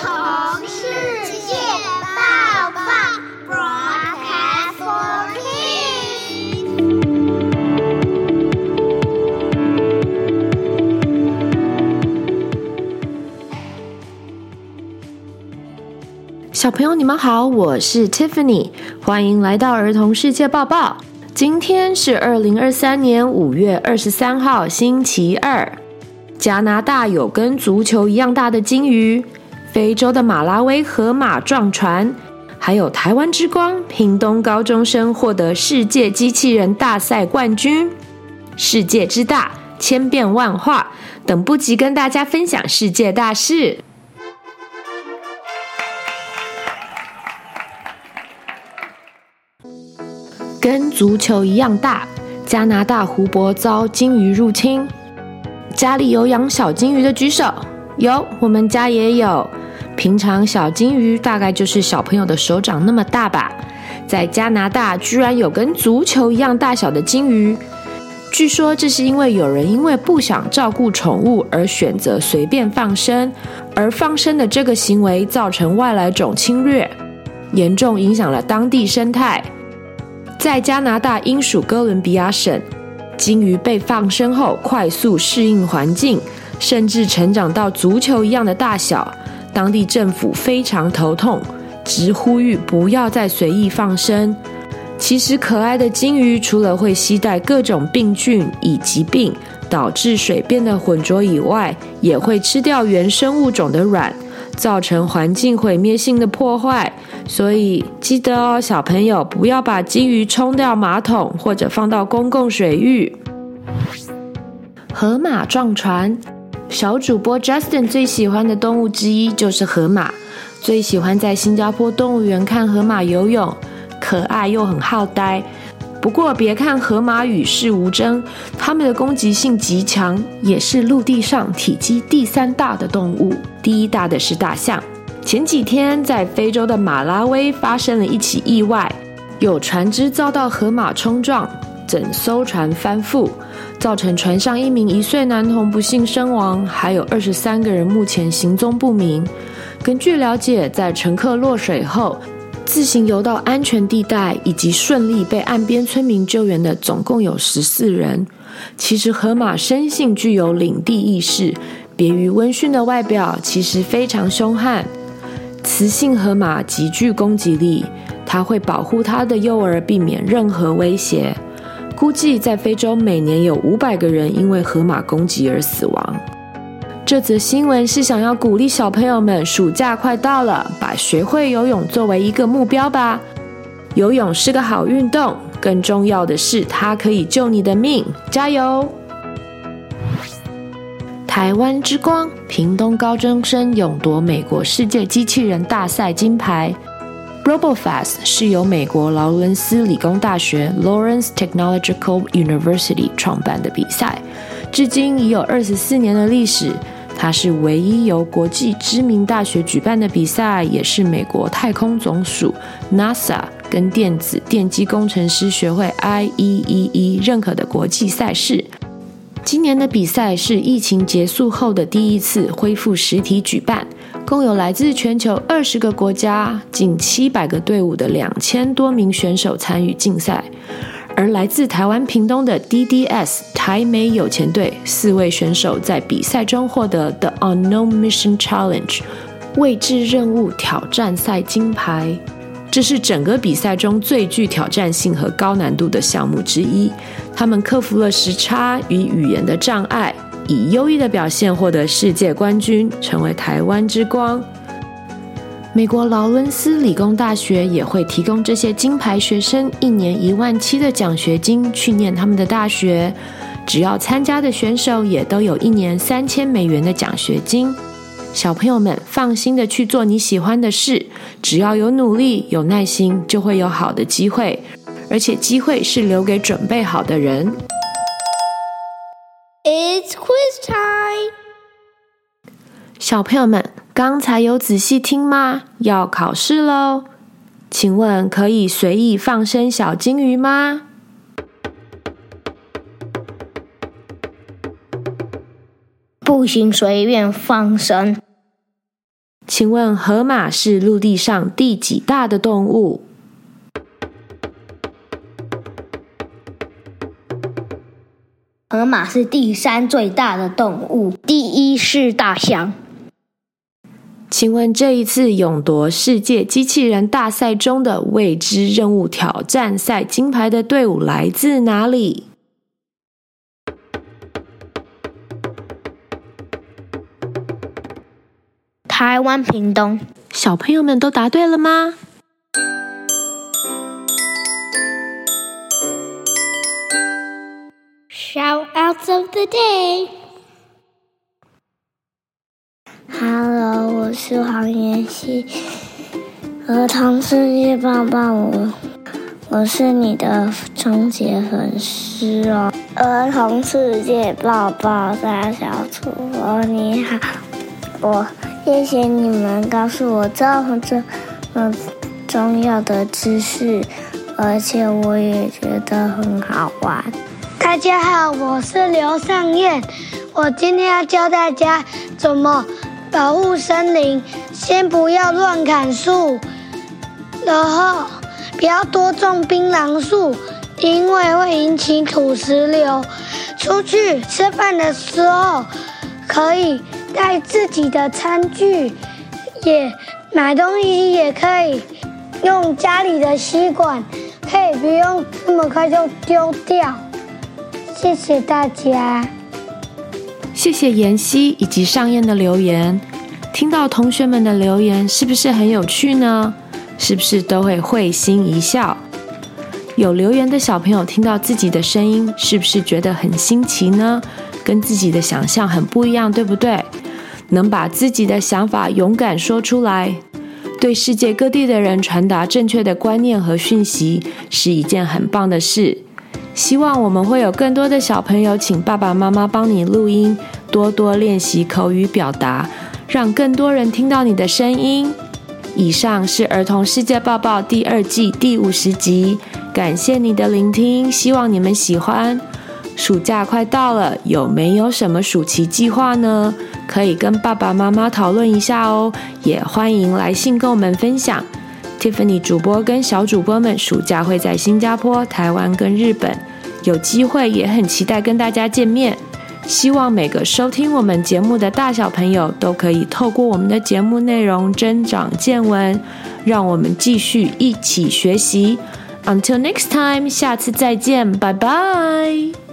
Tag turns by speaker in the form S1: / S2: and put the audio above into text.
S1: 童世界报报，Broadcast for Kids。
S2: 小朋友，你们好，我是 Tiffany，欢迎来到儿童世界报报。今天是二零二三年五月二十三号，星期二。加拿大有跟足球一样大的鲸鱼，非洲的马拉威河马撞船，还有台湾之光屏东高中生获得世界机器人大赛冠军。世界之大，千变万化，等不及跟大家分享世界大事。跟足球一样大，加拿大湖泊遭鲸鱼入侵。家里有养小金鱼的举手，有，我们家也有。平常小金鱼大概就是小朋友的手掌那么大吧，在加拿大居然有跟足球一样大小的金鱼。据说这是因为有人因为不想照顾宠物而选择随便放生，而放生的这个行为造成外来种侵略，严重影响了当地生态。在加拿大英属哥伦比亚省。鲸鱼被放生后，快速适应环境，甚至成长到足球一样的大小。当地政府非常头痛，直呼吁不要再随意放生。其实，可爱的鲸鱼除了会携带各种病菌以疾病，导致水变得浑浊以外，也会吃掉原生物种的卵，造成环境毁灭性的破坏。所以记得哦，小朋友不要把鲸鱼冲掉马桶，或者放到公共水域。河马撞船，小主播 Justin 最喜欢的动物之一就是河马，最喜欢在新加坡动物园看河马游泳，可爱又很好呆。不过别看河马与世无争，它们的攻击性极强，也是陆地上体积第三大的动物，第一大的是大象。前几天，在非洲的马拉威发生了一起意外，有船只遭到河马冲撞，整艘船翻覆，造成船上一名一岁男童不幸身亡，还有二十三个人目前行踪不明。根据了解，在乘客落水后，自行游到安全地带，以及顺利被岸边村民救援的，总共有十四人。其实，河马生性具有领地意识，别于温驯的外表，其实非常凶悍。雌性河马极具攻击力，它会保护它的幼儿，避免任何威胁。估计在非洲每年有五百个人因为河马攻击而死亡。这则新闻是想要鼓励小朋友们，暑假快到了，把学会游泳作为一个目标吧。游泳是个好运动，更重要的是它可以救你的命，加油！台湾之光，屏东高中生勇夺美国世界机器人大赛金牌。RoboFast 是由美国劳伦斯理工大学 Lawrence Technological University 创办的比赛，至今已有二十四年的历史。它是唯一由国际知名大学举办的比赛，也是美国太空总署 NASA 跟电子电机工程师学会 IEEE 认可的国际赛事。今年的比赛是疫情结束后的第一次恢复实体举办，共有来自全球二十个国家、近七百个队伍的两千多名选手参与竞赛。而来自台湾屏东的 DDS 台美有钱队四位选手在比赛中获得 The Unknown Mission Challenge 未知任务挑战赛金牌。这是整个比赛中最具挑战性和高难度的项目之一。他们克服了时差与语言的障碍，以优异的表现获得世界冠军，成为台湾之光。美国劳伦斯理工大学也会提供这些金牌学生一年一万七的奖学金去念他们的大学。只要参加的选手也都有一年三千美元的奖学金。小朋友们放心的去做你喜欢的事，只要有努力、有耐心，就会有好的机会，而且机会是留给准备好的人。
S1: It's quiz time！
S2: 小朋友们，刚才有仔细听吗？要考试喽！请问可以随意放生小金鱼吗？
S3: 不行随便放生。
S2: 请问河马是陆地上第几大的动物？
S3: 河马是第三最大的动物，第一是大象。
S2: 请问这一次勇夺世界机器人大赛中的未知任务挑战赛金牌的队伍来自哪里？
S3: 台湾屏东。
S2: 小朋友们都答对了吗
S1: ？Shout outs of the day. Hello，我是黄妍希，儿童世界棒棒我，我是你的终极粉丝哦。儿童世界报报大小主播你好，我谢谢你们告诉我这么这么重要的知识，而且我也觉得很好玩。
S4: 大家好，我是刘尚燕，我今天要教大家怎么保护森林。先不要乱砍树，然后不要多种槟榔树，因为会引起土石流。出去吃饭的时候，可以带自己的餐具，也买东西也可以用家里的吸管，可以不用这么快就丢掉。谢谢大家，
S2: 谢谢妍希以及尚燕的留言。听到同学们的留言，是不是很有趣呢？是不是都会会心一笑？有留言的小朋友听到自己的声音，是不是觉得很新奇呢？跟自己的想象很不一样，对不对？能把自己的想法勇敢说出来，对世界各地的人传达正确的观念和讯息，是一件很棒的事。希望我们会有更多的小朋友，请爸爸妈妈帮你录音，多多练习口语表达，让更多人听到你的声音。以上是《儿童世界报报》第二季第五十集，感谢你的聆听，希望你们喜欢。暑假快到了，有没有什么暑期计划呢？可以跟爸爸妈妈讨论一下哦，也欢迎来信跟我们分享。Tiffany 主播跟小主播们暑假会在新加坡、台湾跟日本，有机会也很期待跟大家见面。希望每个收听我们节目的大小朋友都可以透过我们的节目内容增长见闻，让我们继续一起学习。Until next time，下次再见，拜拜。